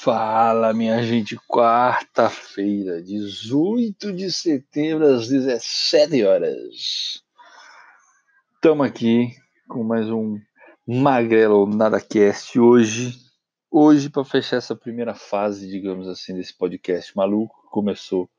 Fala, minha gente, quarta-feira, 18 de setembro, às 17 horas. Estamos aqui com mais um Magrelo NadaCast hoje. Hoje, para fechar essa primeira fase, digamos assim, desse podcast maluco, que começou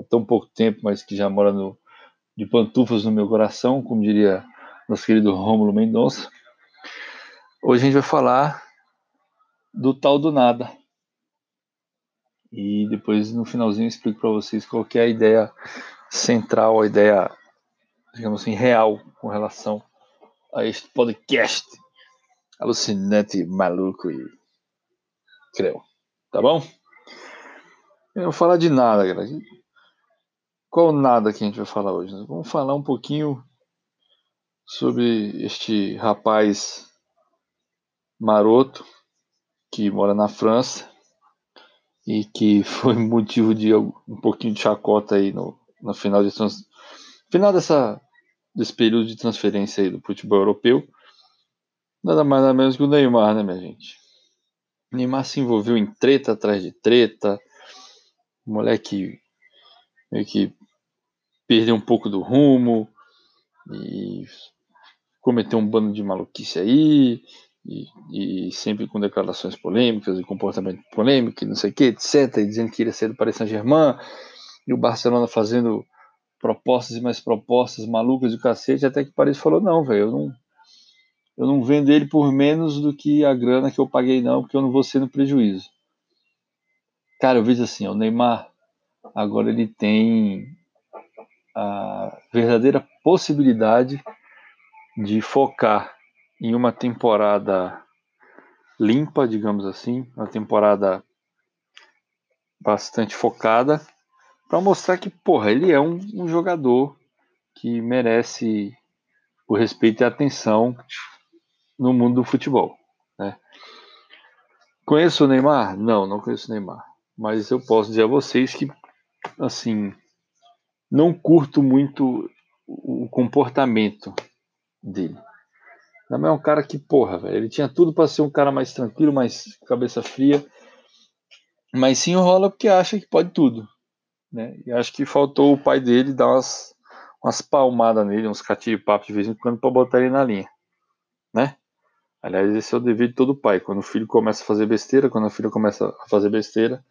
há tão pouco tempo, mas que já mora no, de pantufas no meu coração, como diria nosso querido Rômulo Mendonça. Hoje a gente vai falar do tal do nada. E depois no finalzinho eu explico para vocês qual é a ideia central, a ideia, digamos assim, real com relação a este podcast alucinante, maluco e creu. Tá bom? Eu não vou falar de nada, galera. Qual nada que a gente vai falar hoje? Vamos falar um pouquinho sobre este rapaz maroto que mora na França e que foi motivo de um pouquinho de chacota aí no, no final, de trans, final dessa, desse período de transferência aí do futebol europeu. Nada mais nada menos que o Neymar, né, minha gente? O Neymar se envolveu em treta atrás de treta. O moleque meio que perdeu um pouco do rumo e cometeu um bando de maluquice aí e, e, sempre com declarações polêmicas e comportamento polêmico não sei o que, etc. E dizendo que iria ser do Paris Saint-Germain e o Barcelona fazendo propostas e mais propostas malucas de cacete, até que o Paris falou: não, velho, eu não, eu não vendo ele por menos do que a grana que eu paguei, não, porque eu não vou ser no prejuízo. Cara, eu vejo assim: o Neymar agora ele tem a verdadeira possibilidade de focar em uma temporada limpa, digamos assim, uma temporada bastante focada, para mostrar que, porra, ele é um, um, jogador que merece o respeito e a atenção no mundo do futebol. Né? Conheço o Neymar? Não, não conheço o Neymar. Mas eu posso dizer a vocês que, assim, não curto muito o comportamento dele. Também é um cara que, porra, velho, ele tinha tudo para ser um cara mais tranquilo, mais cabeça fria, mas se enrola porque acha que pode tudo, né? E acho que faltou o pai dele dar umas, umas palmadas nele, uns papo de vez em quando para botar ele na linha, né? Aliás, esse é o dever de todo pai. Quando o filho começa a fazer besteira, quando a filha começa a fazer besteira,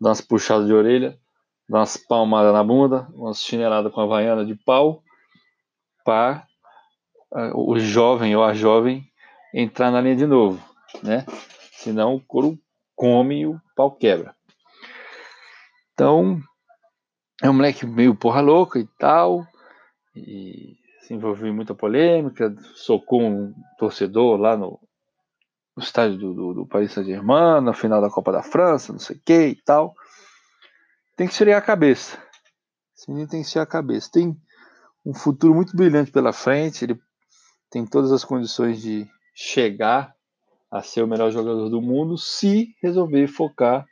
dá umas puxadas de orelha, dá umas palmadas na bunda, umas chineladas com a vaiana de pau, para o jovem ou a jovem entrar na linha de novo, né? Senão o couro come e o pau quebra. Então, é um moleque meio porra louca e tal, e se envolveu em muita polêmica, socou um torcedor lá no, no estádio do, do, do Paris Saint-Germain, na final da Copa da França, não sei o que e tal. Tem que tirar a cabeça. Esse menino tem que tirar a cabeça. Tem um futuro muito brilhante pela frente, ele tem todas as condições de chegar a ser o melhor jogador do mundo se resolver focar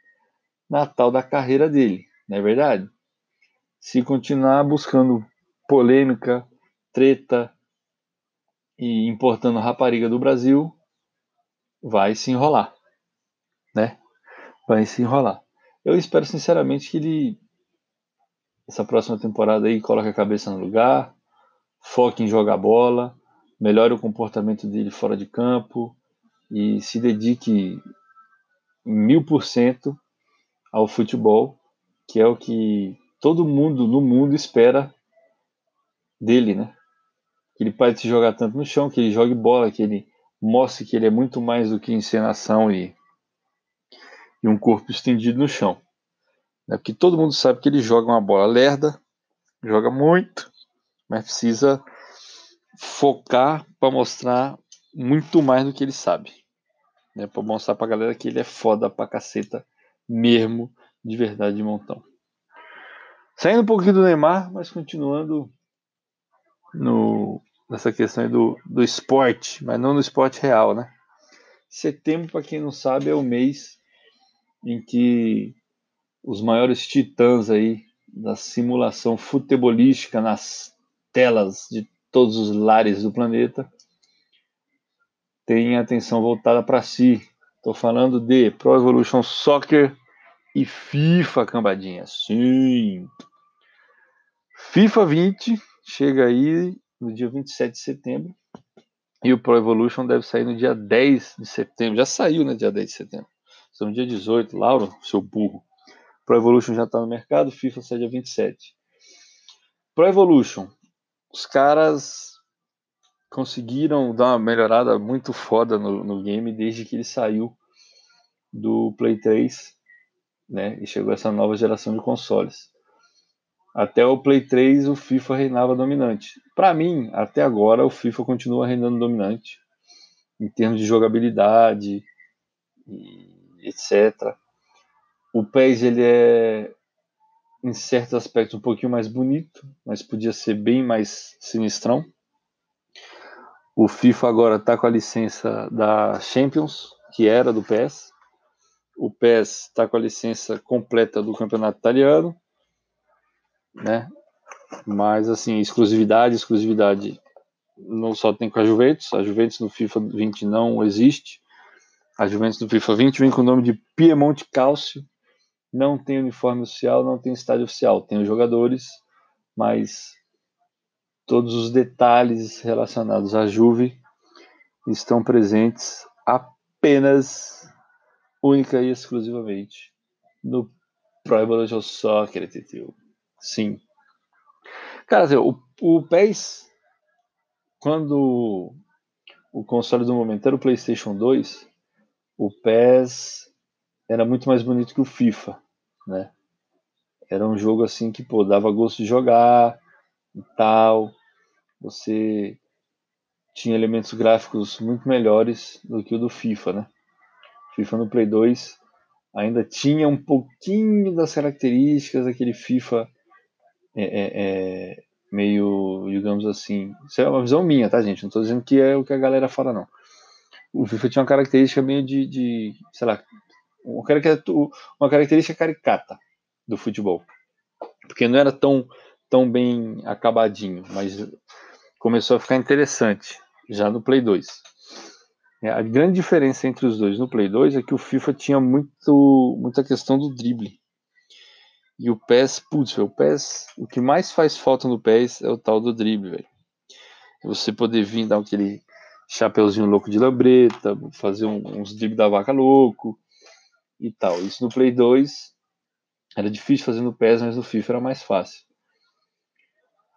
na tal da carreira dele, não é verdade? Se continuar buscando polêmica, treta e importando rapariga do Brasil, vai se enrolar, né? Vai se enrolar. Eu espero sinceramente que ele essa próxima temporada aí coloque a cabeça no lugar, foque em jogar bola, melhore o comportamento dele fora de campo e se dedique mil por cento ao futebol, que é o que todo mundo no mundo espera dele, né? Que ele pare de se jogar tanto no chão, que ele jogue bola, que ele mostre que ele é muito mais do que encenação e, e um corpo estendido no chão. Né? Porque todo mundo sabe que ele joga uma bola lerda, joga muito, mas precisa focar para mostrar muito mais do que ele sabe. Né, para mostrar para a galera que ele é foda pra caceta mesmo, de verdade, de montão. Saindo um pouquinho do Neymar, mas continuando no, nessa questão do, do esporte, mas não no esporte real, né? Setembro, para quem não sabe, é o mês em que os maiores titãs aí da simulação futebolística nas telas de todos os lares do planeta têm atenção voltada para si. Tô falando de Pro Evolution Soccer e FIFA, cambadinha. Sim. FIFA 20 chega aí no dia 27 de setembro. E o Pro Evolution deve sair no dia 10 de setembro. Já saiu, né? Dia 10 de setembro. São dia 18. Laura, seu burro. Pro Evolution já está no mercado, FIFA sai dia 27. Pro Evolution, os caras conseguiram dar uma melhorada muito foda no, no game desde que ele saiu do Play 3, né? E chegou essa nova geração de consoles. Até o Play 3 o FIFA reinava dominante. Para mim, até agora o FIFA continua reinando dominante em termos de jogabilidade etc. O PES ele é em certos aspectos um pouquinho mais bonito, mas podia ser bem mais sinistrão. O FIFA agora está com a licença da Champions, que era do PES. O PES está com a licença completa do campeonato italiano né? Mas assim, exclusividade, exclusividade não só tem com a Juventus, a Juventus no FIFA 20 não existe. A Juventus no FIFA 20 vem com o nome de Piemonte Calcio. Não tem uniforme oficial, não tem estádio oficial. Tem os jogadores, mas todos os detalhes relacionados à Juve estão presentes apenas, única e exclusivamente no Pro Evolution Soccer, Titio. Sim. Cara, assim, o, o PES, quando o console do momento era o PlayStation 2, o PES era muito mais bonito que o FIFA, né? Era um jogo assim que, pô, dava gosto de jogar e tal. Você tinha elementos gráficos muito melhores do que o do FIFA, né? FIFA no Play 2 ainda tinha um pouquinho das características daquele FIFA é, é, é, meio, digamos assim, isso é uma visão minha, tá, gente? Não estou dizendo que é o que a galera fala, não. O FIFA tinha uma característica meio de, de sei lá, uma característica caricata do futebol. Porque não era tão, tão bem acabadinho, mas começou a ficar interessante já no Play 2. É, a grande diferença entre os dois no Play 2 é que o FIFA tinha muito, muita questão do drible. E o PES, putz, o PES, o que mais faz falta no PES é o tal do drible, velho. Você poder vir dar aquele chapeuzinho louco de lambreta, fazer um, uns dribles da vaca louco e tal. Isso no Play 2 era difícil fazer no PES, mas no FIFA era mais fácil.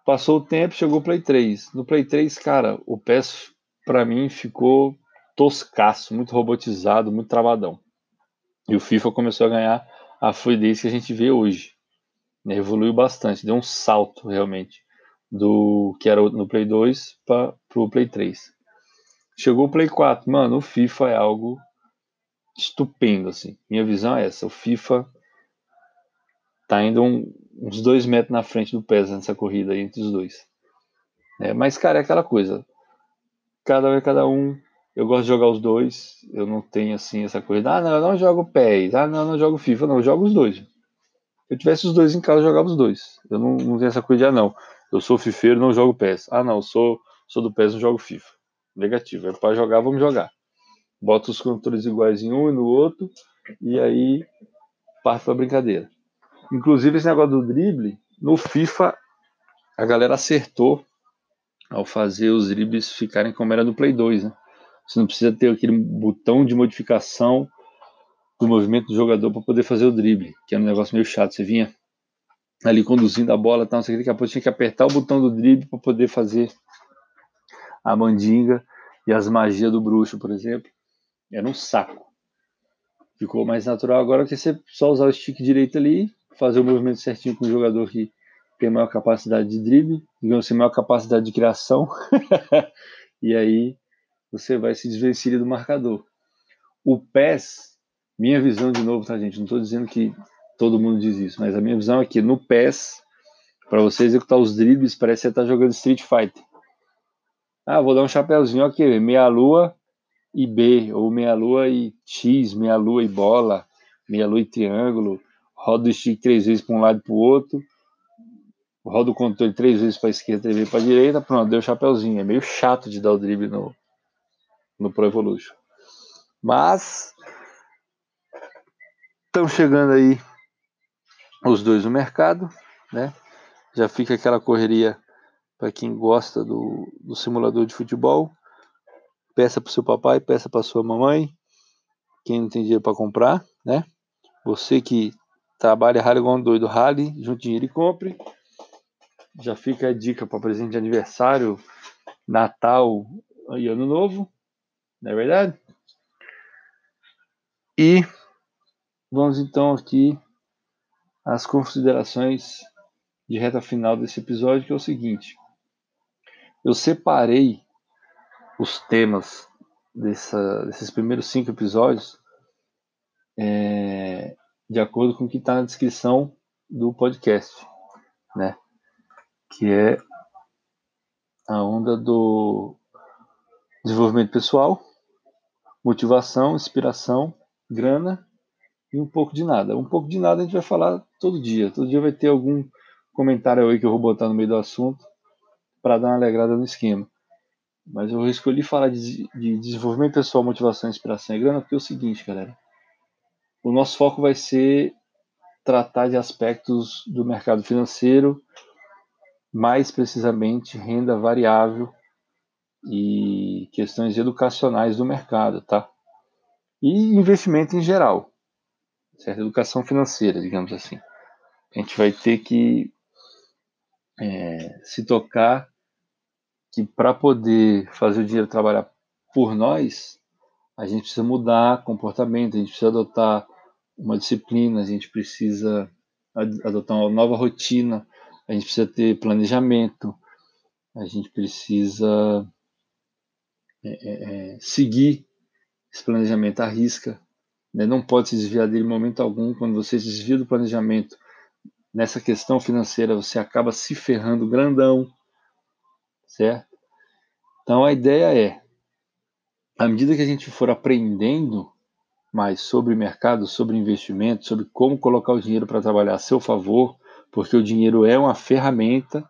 Passou o tempo, chegou o Play 3. No Play 3, cara, o PES para mim ficou toscaço, muito robotizado, muito travadão. E o FIFA começou a ganhar a fluidez que a gente vê hoje. Né? Evoluiu bastante, deu um salto realmente do que era no Play 2 para o Play 3. Chegou o Play 4, mano, o FIFA é algo estupendo, assim. Minha visão é essa, o FIFA tá indo um, uns dois metros na frente do PES nessa corrida aí entre os dois. É, mas, cara, é aquela coisa. Cada um é cada um, eu gosto de jogar os dois. Eu não tenho assim essa coisa. Ah, não, eu não jogo PES. Ah, não, eu não jogo FIFA. Não, eu jogo os dois. Se eu tivesse os dois em casa, eu jogava os dois. Eu não, não tenho essa coisa de, ah, não. Eu sou fifeiro, não jogo PES. Ah, não, eu sou, sou do PES, não jogo FIFA. Negativo. É para jogar, vamos jogar. Bota os controles iguais em um e no outro. E aí parte pra brincadeira. Inclusive, esse negócio do drible, no FIFA, a galera acertou ao fazer os dribles ficarem como era no Play 2, né? Você não precisa ter aquele botão de modificação do movimento do jogador para poder fazer o drible, que é um negócio meio chato. Você vinha ali conduzindo a bola, tá, não que, daqui a pouco tinha que apertar o botão do drible para poder fazer a mandinga e as magias do bruxo, por exemplo. Era um saco. Ficou mais natural agora que você só usar o stick direito ali, fazer o movimento certinho com o jogador que tem maior capacidade de drible, digamos assim, maior capacidade de criação. e aí você vai se desvencilhar do marcador. O PES, minha visão de novo, tá, gente? Não estou dizendo que todo mundo diz isso, mas a minha visão é que no PES, para você executar os dribles, parece que você está jogando Street Fighter. Ah, vou dar um chapéuzinho, ok, meia lua e B, ou meia lua e X, meia lua e bola, meia lua e triângulo, roda o stick três vezes para um lado e para o outro, roda o controle três vezes para a esquerda, três vezes para a direita, pronto, deu o chapéuzinho. É meio chato de dar o drible no, no Pro Evolution. Mas Estão chegando aí os dois no mercado, né? Já fica aquela correria para quem gosta do, do simulador de futebol. Peça para seu papai, peça para sua mamãe. Quem não tem dinheiro para comprar, né? Você que trabalha rally igual um doido, rally, junte dinheiro e compre. Já fica a dica para presente de aniversário, Natal e Ano Novo, não é verdade? E vamos então aqui às considerações de reta final desse episódio, que é o seguinte. Eu separei os temas dessa, desses primeiros cinco episódios é, de acordo com o que está na descrição do podcast, né? Que é a onda do desenvolvimento pessoal, motivação, inspiração, grana e um pouco de nada. Um pouco de nada a gente vai falar todo dia. Todo dia vai ter algum comentário aí que eu vou botar no meio do assunto para dar uma alegrada no esquema. Mas eu escolhi falar de, de desenvolvimento pessoal, motivação, inspiração e grana porque é o seguinte, galera. O nosso foco vai ser tratar de aspectos do mercado financeiro, mais precisamente renda variável e questões educacionais do mercado, tá? E investimento em geral, certo? Educação financeira, digamos assim. A gente vai ter que é, se tocar que para poder fazer o dinheiro trabalhar por nós, a gente precisa mudar comportamento, a gente precisa adotar uma disciplina, a gente precisa adotar uma nova rotina, a gente precisa ter planejamento, a gente precisa é, é, é seguir esse planejamento à risca, né? não pode se desviar dele em momento algum. Quando você se desvia do planejamento, nessa questão financeira você acaba se ferrando grandão, certo? Então a ideia é, à medida que a gente for aprendendo mais sobre mercado, sobre investimento, sobre como colocar o dinheiro para trabalhar a seu favor, porque o dinheiro é uma ferramenta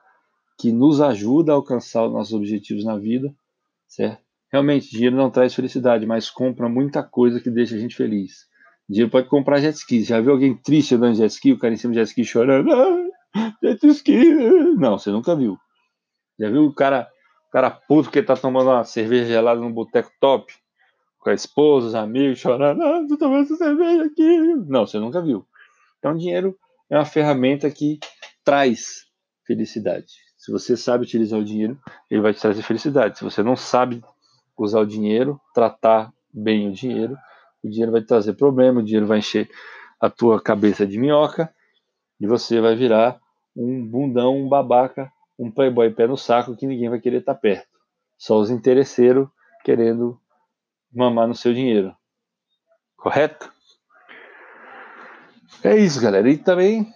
que nos ajuda a alcançar os nossos objetivos na vida, certo? Realmente, dinheiro não traz felicidade, mas compra muita coisa que deixa a gente feliz. Dinheiro pode comprar jet ski. Já viu alguém triste andando jet ski? O cara em cima de jet ski chorando. Ah, jet ski. Não, você nunca viu. Já viu o cara, o cara puto que tá tomando uma cerveja gelada no boteco top? Com a esposa, os amigos chorando. Ah, tô tomando essa cerveja aqui. Não, você nunca viu. Então, dinheiro é uma ferramenta que traz felicidade. Se você sabe utilizar o dinheiro, ele vai te trazer felicidade. Se você não sabe usar o dinheiro, tratar bem o dinheiro, o dinheiro vai trazer problema, o dinheiro vai encher a tua cabeça de minhoca e você vai virar um bundão, um babaca, um playboy pé no saco que ninguém vai querer estar perto. Só os interesseiros querendo mamar no seu dinheiro. Correto? É isso, galera. E também,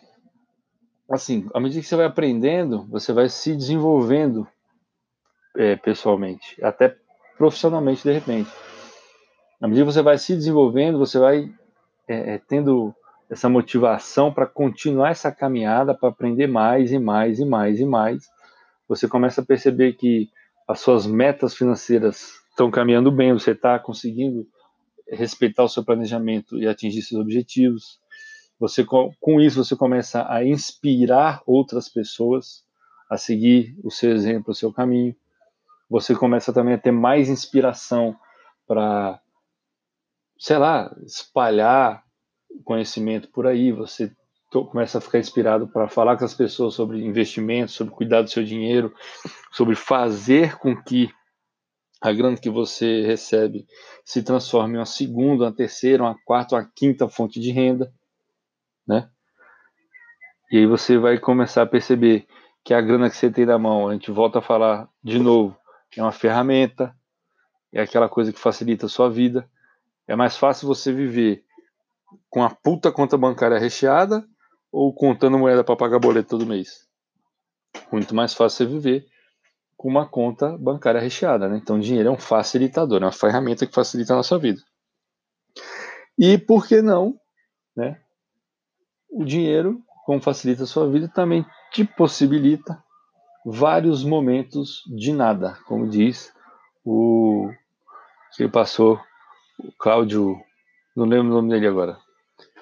assim, à medida que você vai aprendendo, você vai se desenvolvendo é, pessoalmente, até profissionalmente de repente. À medida que você vai se desenvolvendo, você vai é, é tendo essa motivação para continuar essa caminhada, para aprender mais e mais e mais e mais. Você começa a perceber que as suas metas financeiras estão caminhando bem, você está conseguindo respeitar o seu planejamento e atingir seus objetivos. Você com isso você começa a inspirar outras pessoas a seguir o seu exemplo, o seu caminho. Você começa também a ter mais inspiração para sei lá, espalhar conhecimento por aí, você começa a ficar inspirado para falar com as pessoas sobre investimentos, sobre cuidar do seu dinheiro, sobre fazer com que a grana que você recebe se transforme em uma segunda, uma terceira, uma quarta, uma quinta fonte de renda, né? E aí você vai começar a perceber que a grana que você tem na mão, a gente volta a falar de novo, é uma ferramenta, é aquela coisa que facilita a sua vida. É mais fácil você viver com a puta conta bancária recheada ou contando moeda para pagar boleto todo mês? Muito mais fácil você viver com uma conta bancária recheada, né? Então, dinheiro é um facilitador, é uma ferramenta que facilita a nossa vida. E por que não, né? O dinheiro, como facilita a sua vida, também te possibilita vários momentos de nada, como diz o que passou o Cláudio, não lembro o nome dele agora.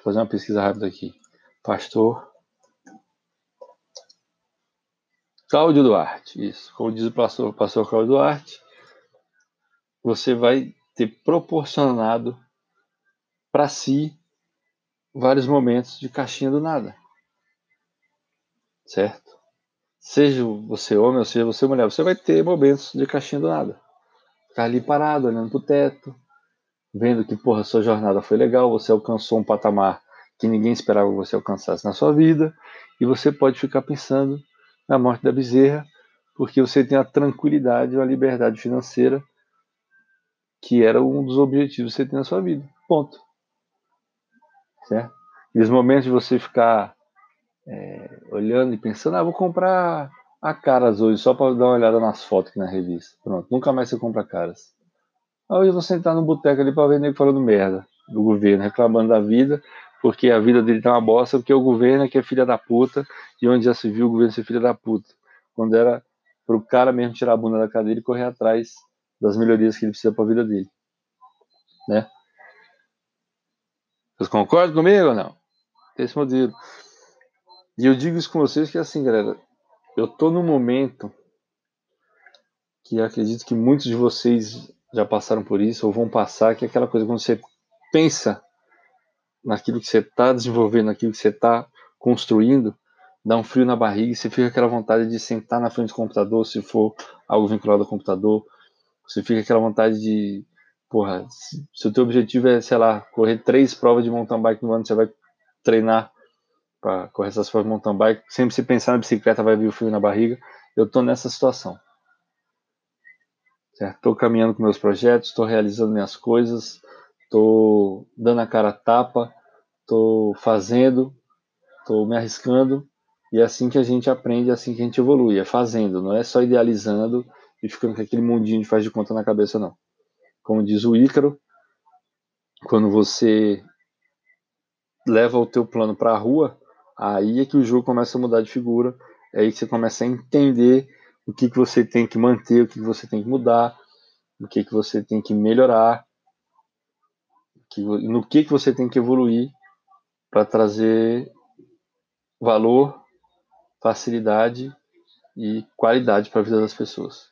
fazer uma pesquisa rápida aqui. Pastor Cláudio Duarte, isso. Como diz o pastor, pastor Cláudio Duarte, você vai ter proporcionado para si vários momentos de caixinha do nada. Certo? Seja você homem ou seja você mulher, você vai ter momentos de caixinha do nada. Ficar ali parado, olhando pro teto, vendo que, porra, sua jornada foi legal, você alcançou um patamar que ninguém esperava que você alcançasse na sua vida, e você pode ficar pensando na morte da bezerra, porque você tem a tranquilidade, a liberdade financeira que era um dos objetivos que você tem na sua vida. Ponto. Certo? E os momentos de você ficar é, olhando e pensando, ah, vou comprar a Caras hoje só para dar uma olhada nas fotos aqui na revista. Pronto, nunca mais você compra Caras. Hoje eu vou sentar no boteco ali para ver nego falando merda do governo, reclamando da vida, porque a vida dele tá uma bosta, porque o governo é que é filha da puta, e onde já se viu o governo ser filha da puta. Quando era pro cara mesmo tirar a bunda da cadeira e correr atrás das melhorias que ele precisa para a vida dele. Né? Vocês concordam comigo ou não? Esse modelo. E eu digo isso com vocês que assim, galera, eu tô num momento que acredito que muitos de vocês já passaram por isso ou vão passar, que é aquela coisa quando você pensa naquilo que você está desenvolvendo, naquilo que você está construindo, dá um frio na barriga e você fica aquela vontade de sentar na frente do computador, se for algo vinculado ao computador, você fica aquela vontade de, porra, se, se o teu objetivo é, sei lá, correr três provas de mountain bike no ano, você vai treinar para correr essas provas de mountain bike, sempre se pensar na bicicleta vai vir o frio na barriga, eu tô nessa situação. Estou caminhando com meus projetos, estou realizando minhas coisas, estou dando a cara a tapa, estou fazendo, estou me arriscando, e é assim que a gente aprende, é assim que a gente evolui, é fazendo, não é só idealizando e ficando com aquele mundinho de faz de conta na cabeça, não. Como diz o Ícaro, quando você leva o teu plano para a rua, aí é que o jogo começa a mudar de figura, é aí que você começa a entender o que, que você tem que manter, o que, que você tem que mudar, o que, que você tem que melhorar, que, no que, que você tem que evoluir para trazer valor, facilidade e qualidade para a vida das pessoas.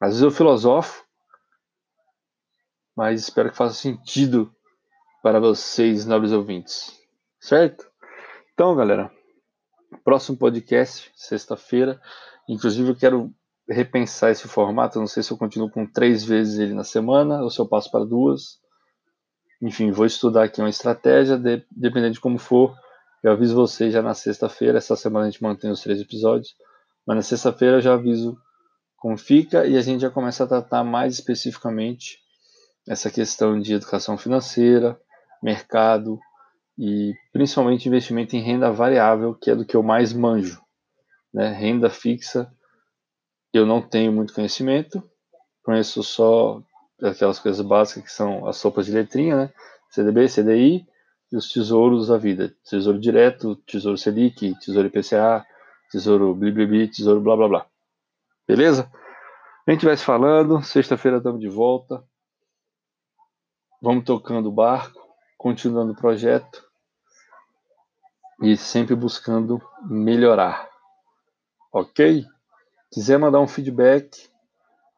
Às vezes eu filosofo, mas espero que faça sentido para vocês, nobres ouvintes. Certo? Então, galera, Próximo podcast, sexta-feira. Inclusive, eu quero repensar esse formato. não sei se eu continuo com três vezes ele na semana ou se eu passo para duas. Enfim, vou estudar aqui uma estratégia, de, dependendo de como for. Eu aviso vocês já na sexta-feira. Essa semana a gente mantém os três episódios. Mas na sexta-feira eu já aviso como fica e a gente já começa a tratar mais especificamente essa questão de educação financeira, mercado, e principalmente investimento em renda variável, que é do que eu mais manjo. Né? Renda fixa, eu não tenho muito conhecimento, conheço só aquelas coisas básicas que são as sopas de letrinha, né? CDB, CDI e os tesouros da vida. Tesouro direto, tesouro Selic, tesouro IPCA, tesouro Bliblibi, tesouro blá blá blá. Beleza? A gente vai se falando, sexta-feira estamos de volta. Vamos tocando o barco, continuando o projeto e sempre buscando melhorar. Ok? Quiser mandar um feedback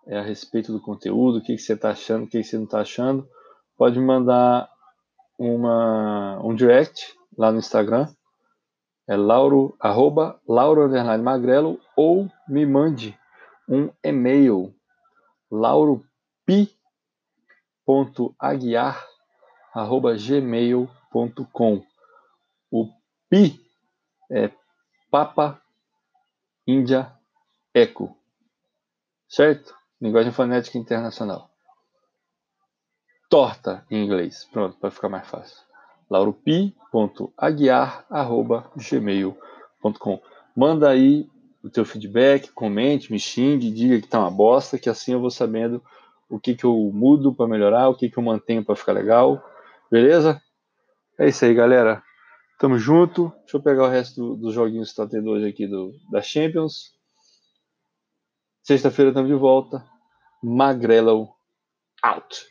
é, a respeito do conteúdo, o que, que você está achando, o que, que você não está achando, pode mandar uma, um direct lá no Instagram, é lauro, arroba lauro magrelo, ou me mande um e-mail, lauropi.aguiar, arroba gmail.com. O Pi é Papa Índia Eco. Certo? Linguagem fonética internacional. Torta em inglês. Pronto, para ficar mais fácil. lauropi.aguiar.gmail.com Manda aí o teu feedback, comente, me xingue, diga que tá uma bosta, que assim eu vou sabendo o que, que eu mudo para melhorar, o que, que eu mantenho para ficar legal. Beleza? É isso aí, galera. Tamo junto. Deixa eu pegar o resto dos joguinhos que tá tendo hoje aqui do, da Champions. Sexta-feira estamos de volta. Magrelo out.